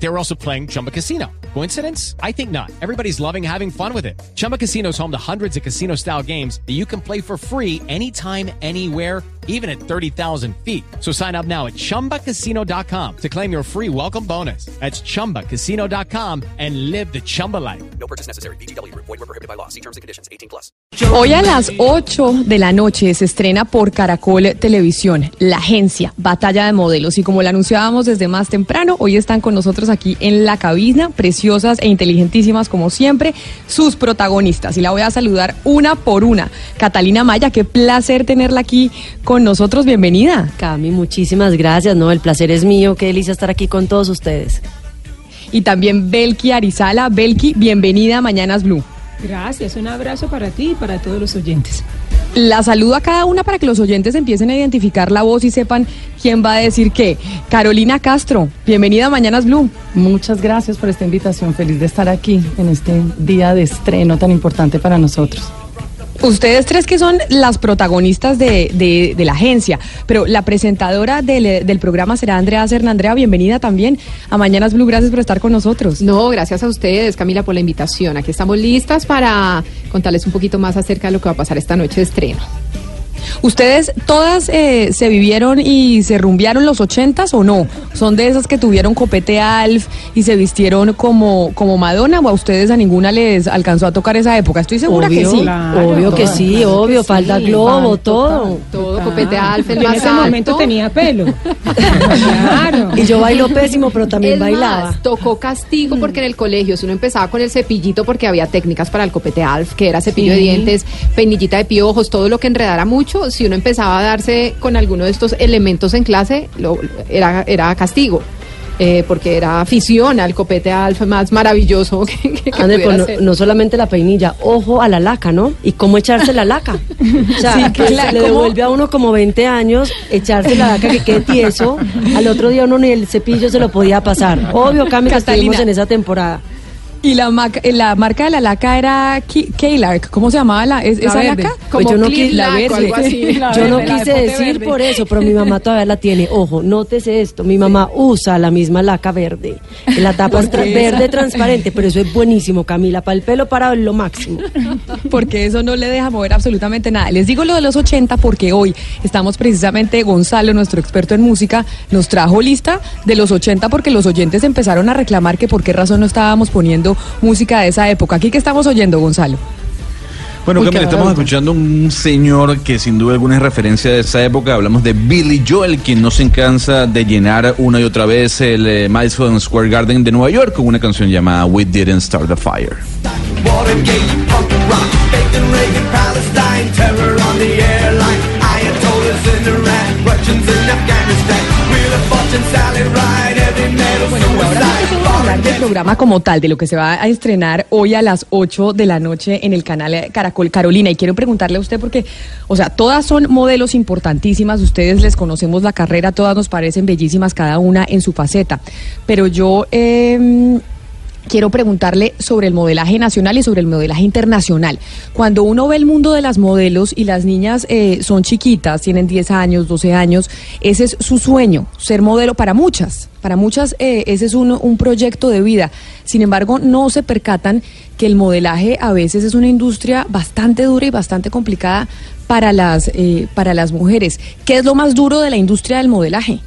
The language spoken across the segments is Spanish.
They were also playing Chumba Casino. Coincidence? I think not. Everybody's loving having fun with it. Chumba Casino is home to hundreds of casino style games that you can play for free anytime, anywhere even at 30,000 feet. So sign up now at ChumbaCasino.com to claim your free welcome bonus. That's ChumbaCasino.com and live the Chumba life. No purchase necessary. BGW. Void were prohibited by law. See terms and conditions. 18 plus. Hoy a las 8 de la noche se estrena por Caracol Televisión La Agencia, Batalla de Modelos. Y como lo anunciábamos desde más temprano, hoy están con nosotros aquí en la cabina, preciosas e inteligentísimas como siempre, sus protagonistas. Y la voy a saludar una por una. Catalina Maya, qué placer tenerla aquí con nosotros. Bienvenida. Cami, muchísimas gracias. No, el placer es mío. Qué delicia estar aquí con todos ustedes. Y también Belki Arizala. Belki, bienvenida a Mañanas Blue. Gracias, un abrazo para ti y para todos los oyentes. La saludo a cada una para que los oyentes empiecen a identificar la voz y sepan quién va a decir qué. Carolina Castro, bienvenida a Mañanas Blue. Muchas gracias por esta invitación. Feliz de estar aquí en este día de estreno tan importante para nosotros. Ustedes tres que son las protagonistas de, de, la agencia, pero la presentadora del, del, programa será Andrea Serna. Andrea, bienvenida también a Mañanas Blue. Gracias por estar con nosotros. No, gracias a ustedes, Camila, por la invitación. Aquí estamos listas para contarles un poquito más acerca de lo que va a pasar esta noche de estreno. ¿Ustedes todas eh, se vivieron y se rumbearon los ochentas o no? ¿Son de esas que tuvieron copete Alf y se vistieron como, como Madonna o a ustedes a ninguna les alcanzó a tocar esa época? Estoy segura obvio, que sí. Claro, obvio que sí, claro obvio, falda sí, globo, todo. Todo, copete Alf, el En ese alto. momento tenía pelo. claro. Y yo bailo pésimo, pero también el bailaba. Más, tocó castigo mm. porque en el colegio, si uno empezaba con el cepillito, porque había técnicas para el copete Alf, que era cepillo sí. de dientes, peinillita de piojos, todo lo que enredara mucho, si uno empezaba a darse con alguno de estos elementos en clase, lo, era, era castigo. Eh, porque era afición al copete alfa más maravilloso que, que, que pues no, no, solamente la peinilla, ojo a la laca, ¿no? Y cómo echarse la laca. O sea, sí, pues, le devuelve a uno como 20 años echarse la laca que quede tieso. Al otro día uno ni el cepillo se lo podía pasar. Obvio, Cami, que estuvimos en esa temporada. Y la, marca, la marca de la laca era K-Lark. ¿Cómo se llamaba la, es, la esa verde. laca? Pues yo no, quise, la verde. Así, la yo no quise decir por eso, pero mi mamá todavía la tiene. Ojo, nótese esto. Mi mamá usa la misma laca verde. La tapa es verde transparente, pero eso es buenísimo, Camila. Para el pelo para lo máximo. Porque eso no le deja mover absolutamente nada. Les digo lo de los 80 porque hoy estamos precisamente, Gonzalo, nuestro experto en música, nos trajo lista de los 80 porque los oyentes empezaron a reclamar que por qué razón no estábamos poniendo música de esa época. ¿Aquí qué estamos oyendo, Gonzalo? Bueno, Camila, estamos escuchando un señor que sin duda alguna es referencia de esa época. Hablamos de Billy Joel, quien no se cansa de llenar una y otra vez el eh, Madison Square Garden de Nueva York con una canción llamada We Didn't Start the Fire. Programa como tal, de lo que se va a estrenar hoy a las 8 de la noche en el canal Caracol Carolina. Y quiero preguntarle a usted porque, o sea, todas son modelos importantísimas, ustedes les conocemos la carrera, todas nos parecen bellísimas cada una en su faceta. Pero yo... Eh, quiero preguntarle sobre el modelaje nacional y sobre el modelaje internacional. Cuando uno ve el mundo de las modelos y las niñas eh, son chiquitas, tienen 10 años, 12 años, ese es su sueño, ser modelo para muchas. Para muchas eh, ese es un, un proyecto de vida. Sin embargo, no se percatan que el modelaje a veces es una industria bastante dura y bastante complicada para las, eh, para las mujeres. ¿Qué es lo más duro de la industria del modelaje?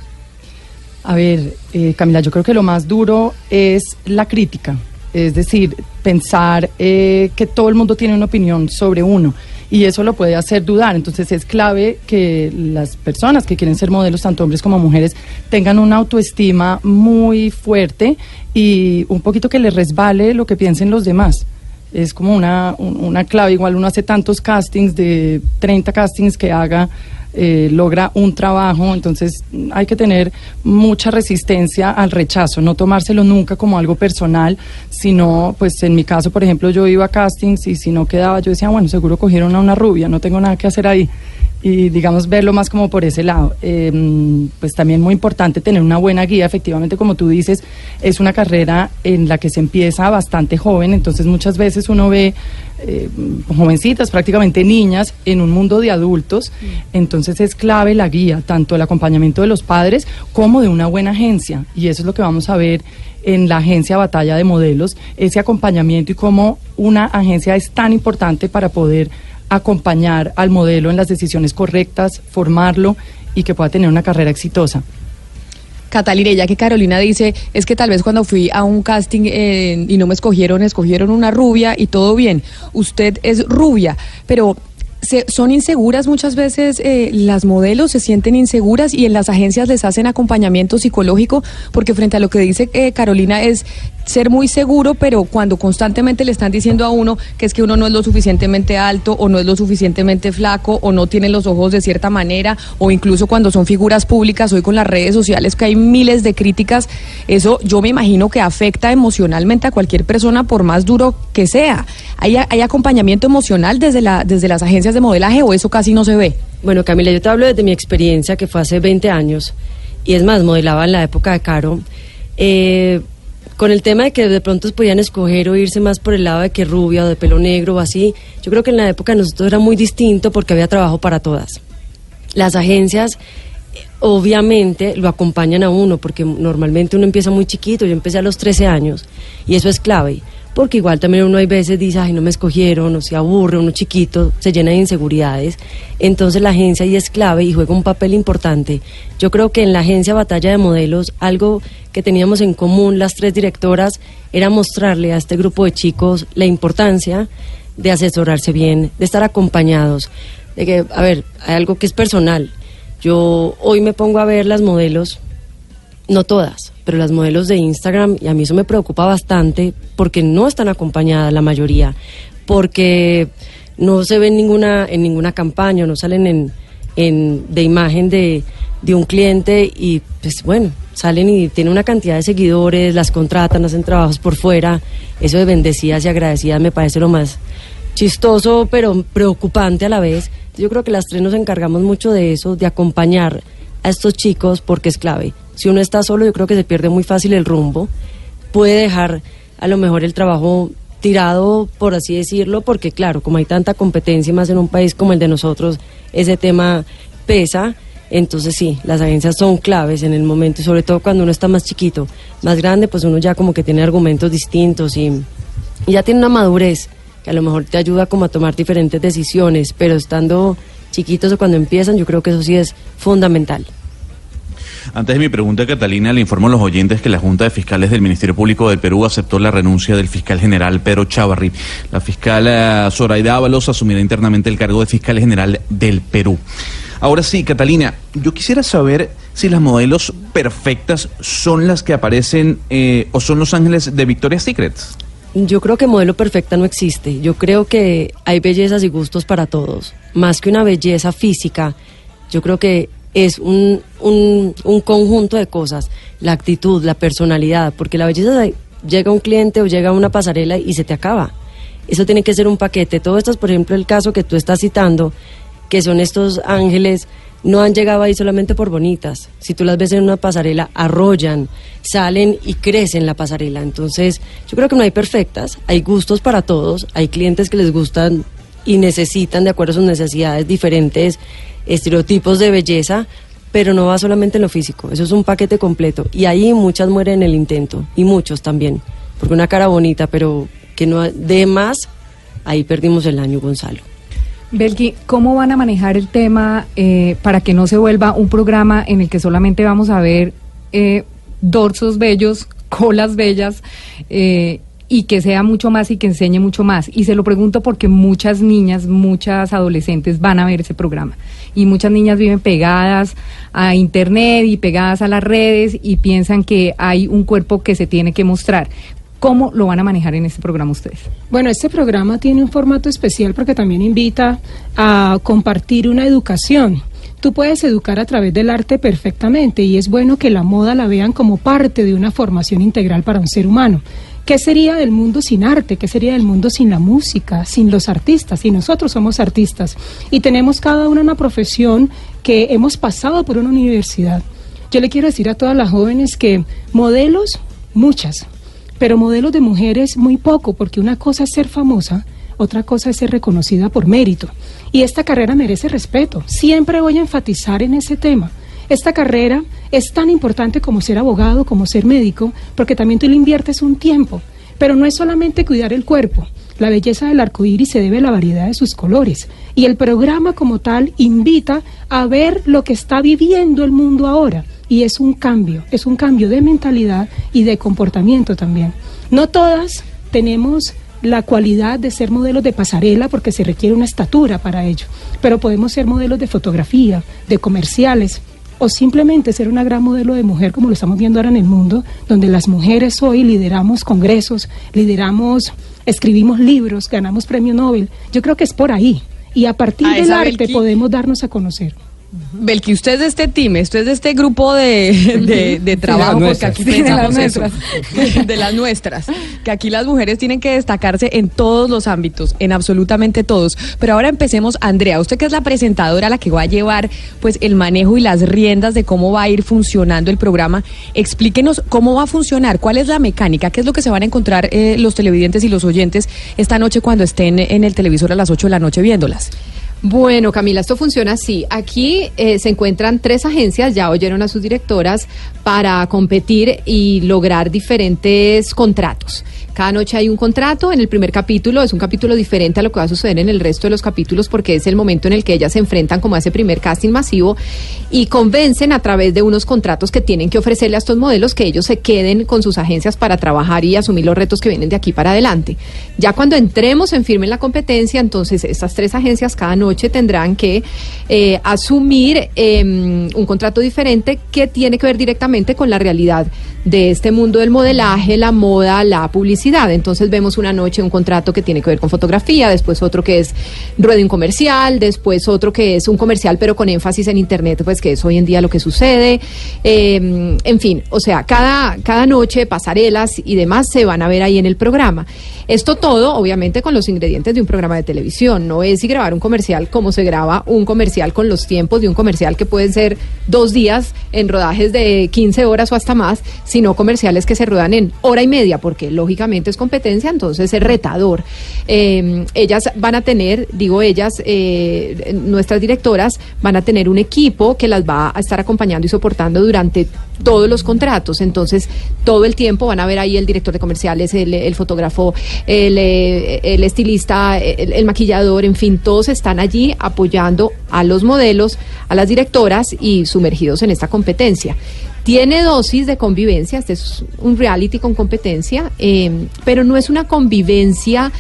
A ver, eh, Camila, yo creo que lo más duro es la crítica, es decir, pensar eh, que todo el mundo tiene una opinión sobre uno y eso lo puede hacer dudar. Entonces es clave que las personas que quieren ser modelos, tanto hombres como mujeres, tengan una autoestima muy fuerte y un poquito que les resbale lo que piensen los demás. Es como una, una clave, igual uno hace tantos castings, de 30 castings que haga eh, logra un trabajo, entonces hay que tener mucha resistencia al rechazo, no tomárselo nunca como algo personal, sino, pues en mi caso, por ejemplo, yo iba a castings y si no quedaba, yo decía, bueno, seguro cogieron a una rubia, no tengo nada que hacer ahí. Y digamos, verlo más como por ese lado. Eh, pues también muy importante tener una buena guía, efectivamente, como tú dices, es una carrera en la que se empieza bastante joven, entonces muchas veces uno ve eh, jovencitas, prácticamente niñas, en un mundo de adultos. Entonces es clave la guía, tanto el acompañamiento de los padres como de una buena agencia. Y eso es lo que vamos a ver en la agencia Batalla de Modelos, ese acompañamiento y cómo una agencia es tan importante para poder acompañar al modelo en las decisiones correctas, formarlo y que pueda tener una carrera exitosa. Catalina, ya que Carolina dice, es que tal vez cuando fui a un casting eh, y no me escogieron, escogieron una rubia y todo bien. Usted es rubia, pero se, son inseguras muchas veces eh, las modelos, se sienten inseguras y en las agencias les hacen acompañamiento psicológico, porque frente a lo que dice eh, Carolina es ser muy seguro, pero cuando constantemente le están diciendo a uno que es que uno no es lo suficientemente alto o no es lo suficientemente flaco o no tiene los ojos de cierta manera o incluso cuando son figuras públicas, hoy con las redes sociales que hay miles de críticas, eso yo me imagino que afecta emocionalmente a cualquier persona por más duro que sea. ¿Hay, hay acompañamiento emocional desde, la, desde las agencias de modelaje o eso casi no se ve? Bueno, Camila, yo te hablo desde mi experiencia que fue hace 20 años y es más, modelaba en la época de Caro. Eh, con el tema de que de pronto podían escoger o irse más por el lado de que rubia o de pelo negro o así, yo creo que en la época de nosotros era muy distinto porque había trabajo para todas. Las agencias obviamente lo acompañan a uno porque normalmente uno empieza muy chiquito, yo empecé a los 13 años y eso es clave porque igual también uno hay veces dice, ay, no me escogieron, o se aburre, uno chiquito, se llena de inseguridades. Entonces la agencia ahí es clave y juega un papel importante. Yo creo que en la agencia Batalla de Modelos, algo que teníamos en común las tres directoras era mostrarle a este grupo de chicos la importancia de asesorarse bien, de estar acompañados. De que, a ver, hay algo que es personal. Yo hoy me pongo a ver las modelos, no todas, pero las modelos de Instagram, y a mí eso me preocupa bastante porque no están acompañadas la mayoría, porque no se ven ninguna, en ninguna campaña, no salen en, en, de imagen de, de un cliente y pues bueno, salen y tienen una cantidad de seguidores, las contratan, hacen trabajos por fuera, eso de bendecidas y agradecidas me parece lo más chistoso pero preocupante a la vez. Yo creo que las tres nos encargamos mucho de eso, de acompañar a estos chicos porque es clave. Si uno está solo, yo creo que se pierde muy fácil el rumbo. Puede dejar a lo mejor el trabajo tirado, por así decirlo, porque claro, como hay tanta competencia más en un país como el de nosotros, ese tema pesa. Entonces sí, las agencias son claves en el momento, y sobre todo cuando uno está más chiquito, más grande, pues uno ya como que tiene argumentos distintos y, ya tiene una madurez que a lo mejor te ayuda como a tomar diferentes decisiones, pero estando chiquitos o cuando empiezan, yo creo que eso sí es fundamental. Antes de mi pregunta, Catalina, le informo a los oyentes que la Junta de Fiscales del Ministerio Público del Perú aceptó la renuncia del fiscal general Pedro Chavarri. La fiscal Zoraida Ábalos asumirá internamente el cargo de fiscal general del Perú. Ahora sí, Catalina, yo quisiera saber si las modelos perfectas son las que aparecen eh, o son los ángeles de Victoria's Secret. Yo creo que modelo perfecta no existe. Yo creo que hay bellezas y gustos para todos. Más que una belleza física, yo creo que es un, un, un, conjunto de cosas, la actitud, la personalidad, porque la belleza llega un cliente o llega a una pasarela y se te acaba. Eso tiene que ser un paquete. Todo esto es, por ejemplo, el caso que tú estás citando, que son estos ángeles, no han llegado ahí solamente por bonitas. Si tú las ves en una pasarela, arrollan, salen y crecen la pasarela. Entonces, yo creo que no hay perfectas, hay gustos para todos, hay clientes que les gustan y necesitan, de acuerdo a sus necesidades, diferentes estereotipos de belleza, pero no va solamente en lo físico, eso es un paquete completo. Y ahí muchas mueren en el intento, y muchos también, porque una cara bonita, pero que no dé más, ahí perdimos el año, Gonzalo. Belki, ¿cómo van a manejar el tema eh, para que no se vuelva un programa en el que solamente vamos a ver eh, dorsos bellos, colas bellas? Eh, y que sea mucho más y que enseñe mucho más. Y se lo pregunto porque muchas niñas, muchas adolescentes van a ver ese programa. Y muchas niñas viven pegadas a Internet y pegadas a las redes y piensan que hay un cuerpo que se tiene que mostrar. ¿Cómo lo van a manejar en este programa ustedes? Bueno, este programa tiene un formato especial porque también invita a compartir una educación. Tú puedes educar a través del arte perfectamente y es bueno que la moda la vean como parte de una formación integral para un ser humano. ¿Qué sería del mundo sin arte? ¿Qué sería del mundo sin la música, sin los artistas? Y nosotros somos artistas y tenemos cada una una profesión que hemos pasado por una universidad. Yo le quiero decir a todas las jóvenes que modelos, muchas, pero modelos de mujeres muy poco, porque una cosa es ser famosa, otra cosa es ser reconocida por mérito. Y esta carrera merece respeto. Siempre voy a enfatizar en ese tema. Esta carrera es tan importante como ser abogado, como ser médico, porque también tú le inviertes un tiempo. Pero no es solamente cuidar el cuerpo. La belleza del arco iris se debe a la variedad de sus colores. Y el programa como tal invita a ver lo que está viviendo el mundo ahora. Y es un cambio, es un cambio de mentalidad y de comportamiento también. No todas tenemos la cualidad de ser modelos de pasarela porque se requiere una estatura para ello, pero podemos ser modelos de fotografía, de comerciales o simplemente ser una gran modelo de mujer como lo estamos viendo ahora en el mundo, donde las mujeres hoy lideramos congresos, lideramos, escribimos libros, ganamos premio Nobel. Yo creo que es por ahí. Y a partir A del arte podemos darnos a conocer. Belki, usted es de este team, usted es de este grupo de, de, de trabajo, porque aquí de eso, de las nuestras, que aquí las mujeres tienen que destacarse en todos los ámbitos, en absolutamente todos. Pero ahora empecemos, Andrea, usted que es la presentadora, la que va a llevar pues el manejo y las riendas de cómo va a ir funcionando el programa, explíquenos cómo va a funcionar, cuál es la mecánica, qué es lo que se van a encontrar eh, los televidentes y los oyentes esta noche cuando estén en el televisor a las 8 de la noche viéndolas. Bueno, Camila, esto funciona así. Aquí eh, se encuentran tres agencias, ya oyeron a sus directoras, para competir y lograr diferentes contratos. Cada noche hay un contrato. En el primer capítulo es un capítulo diferente a lo que va a suceder en el resto de los capítulos porque es el momento en el que ellas se enfrentan como a ese primer casting masivo y convencen a través de unos contratos que tienen que ofrecerle a estos modelos que ellos se queden con sus agencias para trabajar y asumir los retos que vienen de aquí para adelante. Ya cuando entremos en firme en la competencia, entonces estas tres agencias cada noche tendrán que eh, asumir eh, un contrato diferente que tiene que ver directamente con la realidad de este mundo del modelaje, la moda, la publicidad. Entonces vemos una noche un contrato que tiene que ver con fotografía, después otro que es ruedo un comercial, después otro que es un comercial pero con énfasis en internet, pues que es hoy en día lo que sucede. Eh, en fin, o sea, cada, cada noche pasarelas y demás se van a ver ahí en el programa. Esto todo, obviamente, con los ingredientes de un programa de televisión. No es y grabar un comercial como se graba un comercial con los tiempos de un comercial que pueden ser dos días en rodajes de 15 horas o hasta más, sino comerciales que se ruedan en hora y media, porque lógicamente es competencia, entonces es retador. Eh, ellas van a tener, digo ellas, eh, nuestras directoras van a tener un equipo que las va a estar acompañando y soportando durante todos los contratos. Entonces, todo el tiempo van a ver ahí el director de comerciales, el, fotógrafo, el, eh, el estilista, el, el maquillador, en fin, todos están allí apoyando a los modelos, a las directoras y sumergidos en esta competencia. Tiene dosis de convivencia, este es un reality con competencia, eh, pero no es una convivencia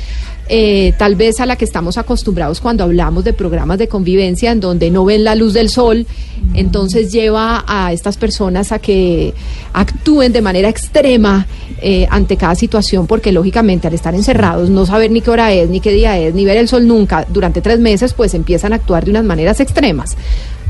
eh, tal vez a la que estamos acostumbrados cuando hablamos de programas de convivencia en donde no ven la luz del sol, entonces lleva a estas personas a que actúen de manera extrema eh, ante cada situación, porque lógicamente al estar encerrados, no saber ni qué hora es, ni qué día es, ni ver el sol nunca durante tres meses, pues empiezan a actuar de unas maneras extremas.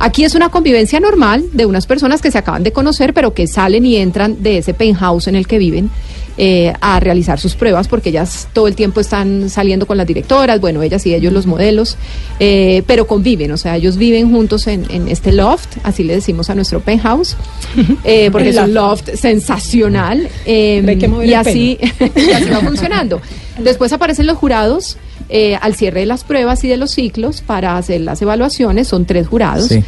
Aquí es una convivencia normal de unas personas que se acaban de conocer, pero que salen y entran de ese penthouse en el que viven eh, a realizar sus pruebas, porque ellas todo el tiempo están saliendo con las directoras, bueno, ellas y ellos los modelos, eh, pero conviven, o sea, ellos viven juntos en, en este loft, así le decimos a nuestro penthouse, eh, porque es un loft sensacional. mover y así, y así va funcionando. Después aparecen los jurados eh, al cierre de las pruebas y de los ciclos para hacer las evaluaciones. Son tres jurados. Sí.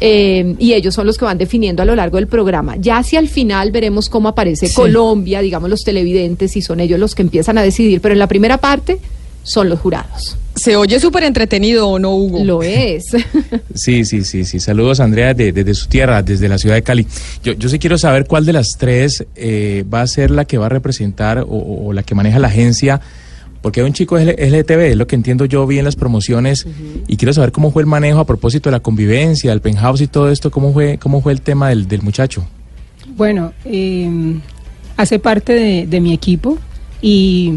Eh, y ellos son los que van definiendo a lo largo del programa. Ya hacia el final veremos cómo aparece Colombia, digamos los televidentes, y son ellos los que empiezan a decidir. Pero en la primera parte son los jurados. Se oye súper entretenido, ¿o no, Hugo? Lo es. Sí, sí, sí, sí. Saludos, Andrea, de- desde su tierra, desde la ciudad de Cali. Yo, yo sí quiero saber cuál de las tres eh, va a ser la que va a representar o la que maneja la agencia, porque hay un chico es LTV, es lo que entiendo yo vi en las promociones, y quiero saber cómo fue el manejo a propósito de la convivencia, el penthouse y todo esto, cómo fue, cómo fue el tema del, del muchacho. Bueno, eh, hace parte de, de mi equipo y,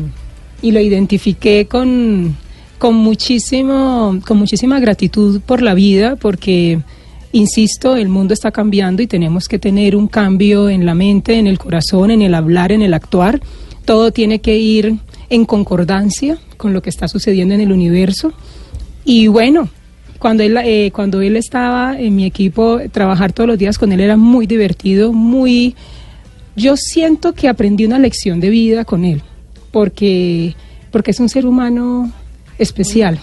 y lo identifiqué con, con, muchísimo, con muchísima gratitud por la vida, porque, insisto, el mundo está cambiando y tenemos que tener un cambio en la mente, en el corazón, en el hablar, en el actuar. Todo tiene que ir en concordancia con lo que está sucediendo en el universo. Y bueno, cuando él, eh, cuando él estaba en mi equipo, trabajar todos los días con él era muy divertido, muy... Yo siento que aprendí una lección de vida con él, porque, porque es un ser humano especial.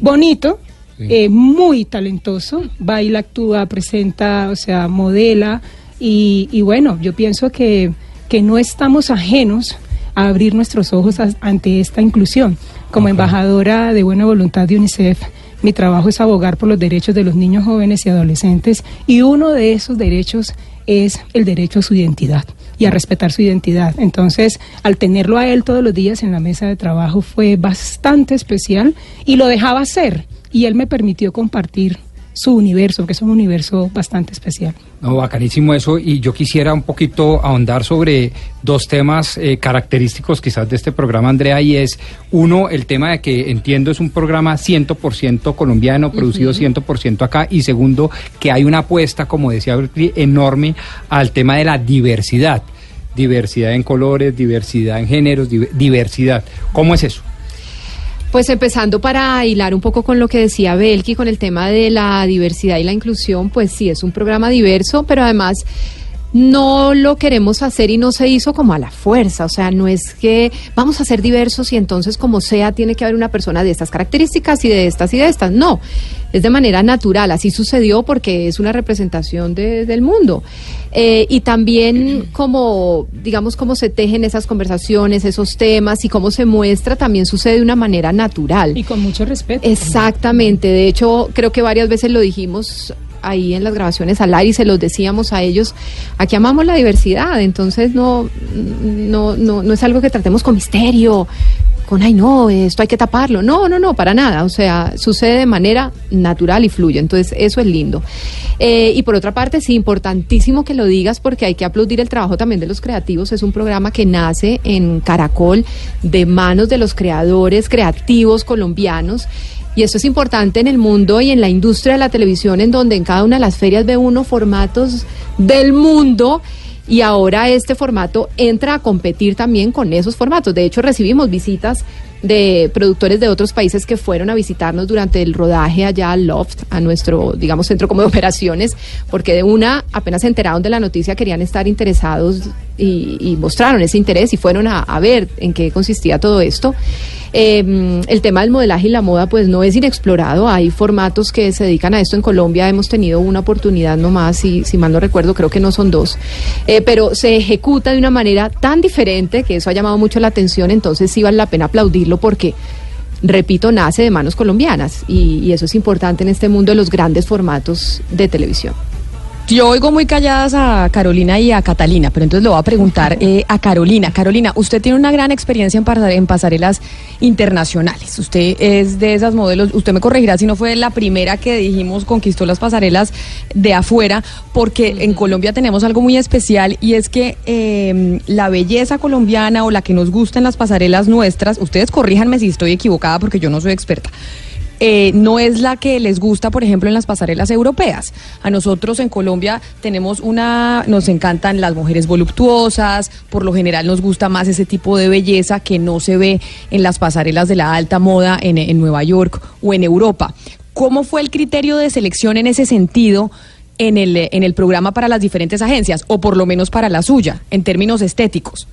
Bonito, eh, muy talentoso, baila, actúa, presenta, o sea, modela. Y, y bueno, yo pienso que, que no estamos ajenos a abrir nuestros ojos a- ante esta inclusión. Como embajadora de buena voluntad de UNICEF, mi trabajo es abogar por los derechos de los niños, jóvenes y adolescentes y uno de esos derechos es el derecho a su identidad y a respetar su identidad. Entonces, al tenerlo a él todos los días en la mesa de trabajo fue bastante especial y lo dejaba hacer y él me permitió compartir su universo, que es un universo bastante especial. No, bacanísimo eso. Y yo quisiera un poquito ahondar sobre dos temas eh, característicos quizás de este programa, Andrea, y es uno, el tema de que entiendo es un programa 100% colombiano, producido 100% acá, y segundo, que hay una apuesta, como decía Berkeley, enorme al tema de la diversidad. Diversidad en colores, diversidad en géneros, div- diversidad. ¿Cómo es eso? Pues empezando para hilar un poco con lo que decía Belki, con el tema de la diversidad y la inclusión, pues sí, es un programa diverso, pero además no lo queremos hacer y no se hizo como a la fuerza, o sea, no es que vamos a ser diversos y entonces como sea tiene que haber una persona de estas características y de estas y de estas, no, es de manera natural, así sucedió porque es una representación de- del mundo. Eh, y también como, digamos, cómo se tejen esas conversaciones, esos temas y cómo se muestra, también sucede de una manera natural. Y con mucho respeto. Exactamente, de hecho creo que varias veces lo dijimos ahí en las grabaciones al aire y se los decíamos a ellos, aquí amamos la diversidad, entonces no, no, no, no es algo que tratemos con misterio, con ay no, esto hay que taparlo, no, no, no, para nada, o sea, sucede de manera natural y fluye, entonces eso es lindo. Eh, y por otra parte, sí, importantísimo que lo digas porque hay que aplaudir el trabajo también de los creativos, es un programa que nace en Caracol de manos de los creadores creativos colombianos. Y esto es importante en el mundo y en la industria de la televisión, en donde en cada una de las ferias ve uno formatos del mundo y ahora este formato entra a competir también con esos formatos. De hecho, recibimos visitas de productores de otros países que fueron a visitarnos durante el rodaje allá al Loft, a nuestro, digamos, centro como de operaciones, porque de una, apenas se enteraron de la noticia, querían estar interesados y, mostraron ese interés y fueron a, a ver en qué consistía todo esto. Eh, el tema del modelaje y la moda pues no es inexplorado, hay formatos que se dedican a esto. En Colombia, hemos tenido una oportunidad nomás y si mal no recuerdo creo que no son dos, Eh, pero se ejecuta de una manera tan diferente que eso ha llamado mucho la atención, entonces sí vale la pena aplaudirlo porque repito, nace de manos colombianas y, y eso es importante en este mundo de los grandes formatos de televisión. Yo oigo muy calladas a Carolina y a Catalina, pero entonces le voy a preguntar eh, a Carolina. Carolina, usted tiene una gran experiencia en, pasar- en pasarelas internacionales. Usted es de esas modelos, usted me corregirá si no fue la primera que dijimos conquistó las pasarelas de afuera, porque en Colombia tenemos algo muy especial y es que eh, la belleza colombiana o la que nos gusta en las pasarelas nuestras, ustedes corríjanme si estoy equivocada porque yo no soy experta eh, no es la que les gusta, por ejemplo, en las pasarelas europeas. A nosotros en Colombia tenemos una, nos encantan las mujeres voluptuosas, por lo general nos gusta más ese tipo de belleza que no se ve en las pasarelas de la alta moda en, en Nueva York o en Europa. ¿Cómo fue el criterio de selección en ese sentido? En el, en el programa para las diferentes agencias, o por lo menos para la suya, en términos estéticos.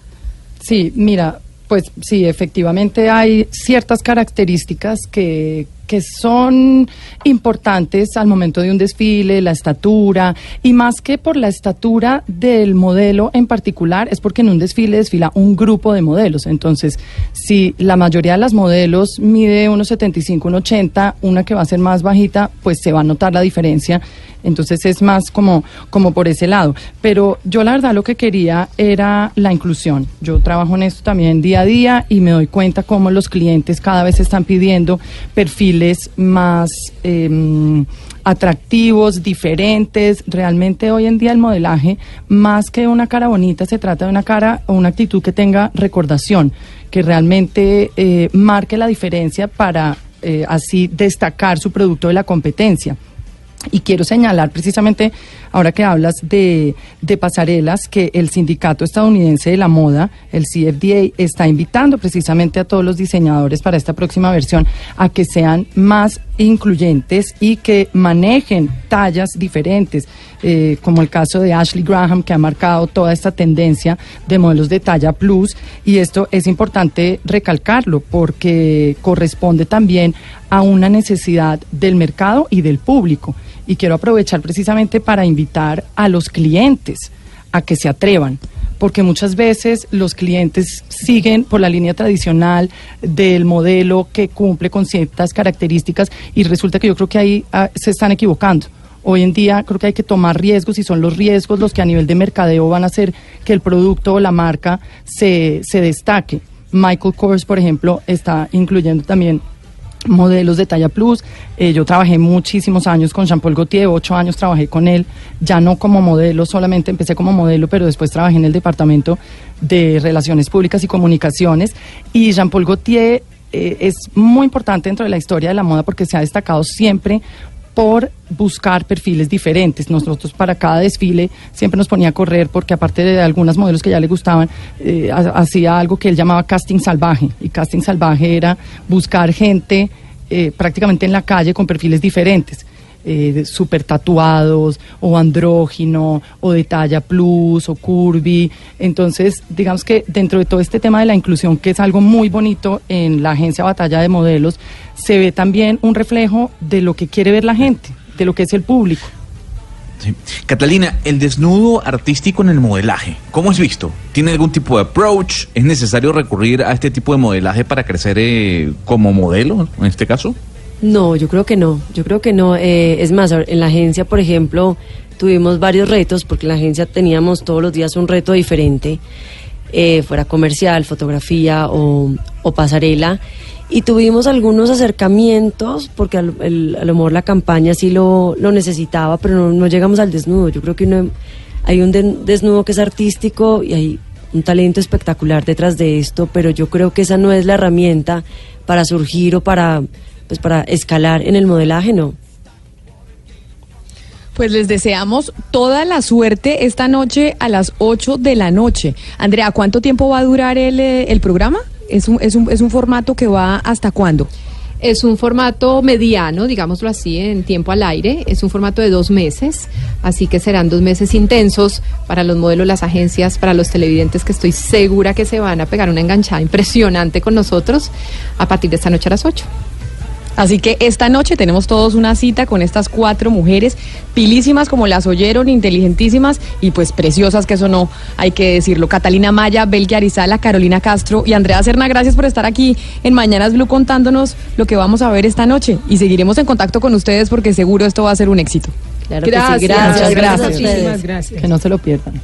Sí, mira, pues sí, efectivamente hay ciertas características que, que son importantes al momento de un desfile, la estatura, y más que por la estatura del modelo en particular, es porque en un desfile desfila un grupo de modelos. Entonces, si la mayoría de las modelos mide unos 75, unos 80, una que va a ser más bajita, pues se va a notar la diferencia. Entonces es más como, como por ese lado. Pero yo la verdad lo que quería era la inclusión. Yo trabajo en esto también día a día y me doy cuenta cómo los clientes cada vez están pidiendo perfiles más em, atractivos, diferentes. Realmente hoy en día el modelaje, más que una cara bonita, se trata de una cara o una actitud que tenga recordación, que realmente eh, marque la diferencia para eh, así destacar su producto de la competencia. Y quiero señalar precisamente, ahora que hablas de, pasarelas, que el Sindicato Estadounidense de la Moda, el CFDA, está invitando precisamente a todos los diseñadores para esta próxima versión a que sean más incluyentes y que manejen tallas diferentes, eh, como el caso de Ashley Graham, que ha marcado toda esta tendencia de modelos de talla plus. Y esto es importante recalcarlo porque corresponde también a una necesidad del mercado y del público y quiero aprovechar precisamente para invitar a los clientes a que se atrevan, porque muchas veces los clientes siguen por la línea tradicional del modelo que cumple con ciertas características y resulta que yo creo que ahí ah, se están equivocando. Hoy en día creo que hay que tomar riesgos y son los riesgos los que a nivel de mercadeo van a hacer que el producto o la marca se, se destaque. Michael Kors, por ejemplo, está incluyendo también modelos de talla plus. Eh, yo trabajé muchísimos años con Jean-Paul Gaultier, ocho años trabajé con él, ya no como modelo, solamente empecé como modelo, pero después trabajé en el departamento de Relaciones Públicas y Comunicaciones. Y Jean-Paul Gaultier eh, es muy importante dentro de la historia de la moda porque se ha destacado siempre por buscar perfiles diferentes. Nosotros para cada desfile siempre nos ponía a correr porque aparte de algunos modelos que ya le gustaban, eh, hacía algo que él llamaba casting salvaje. Y casting salvaje era buscar gente eh, prácticamente en la calle con perfiles diferentes. Eh, super tatuados o andrógino o de talla plus o curvy. Entonces, digamos que dentro de todo este tema de la inclusión, que es algo muy bonito en la agencia Batalla de Modelos, se ve también un reflejo de lo que quiere ver la gente, de lo que es el público. Catalina, el desnudo artístico en el modelaje, ¿cómo es visto? ¿Tiene algún tipo de approach? ¿Es necesario recurrir a este tipo de modelaje para crecer eh, como modelo en este caso? No, yo creo que no, yo creo que no. Eh, es más, en la agencia, por ejemplo, tuvimos varios retos, porque en la agencia teníamos todos los días un reto diferente, eh, fuera comercial, fotografía o, pasarela, y tuvimos algunos acercamientos, porque a lo, mejor la campaña sí lo, necesitaba, pero no, llegamos al desnudo. Yo creo que hay un desnudo que es artístico y hay un talento espectacular detrás de esto, pero yo creo que esa no es la herramienta para surgir o para pues para escalar en el modelaje, no. Pues les deseamos toda la suerte esta noche a las 8 de la noche. Andrea, ¿cuánto tiempo va a durar el, eh, el programa? ¿Es un, es, un, ¿Es un formato que va hasta cuándo? Es un formato mediano, digámoslo así, en tiempo al aire. Es un formato de dos meses, así que serán dos meses intensos para los modelos, las agencias, para los televidentes, que estoy segura que se van a pegar una enganchada impresionante con nosotros a partir de esta noche a las 8. Así que esta noche tenemos todos una cita con estas cuatro mujeres, pilísimas como las oyeron, inteligentísimas y pues preciosas, que eso no hay que decirlo. Catalina Maya, Belgia Arizala, Carolina Castro y Andrea Serna, gracias por estar aquí en Mañanas Blue contándonos lo que vamos a ver esta noche. Y seguiremos en contacto con ustedes porque seguro esto va a ser un éxito. Claro gracias, gracias, gracias. gracias. Que no se lo pierdan.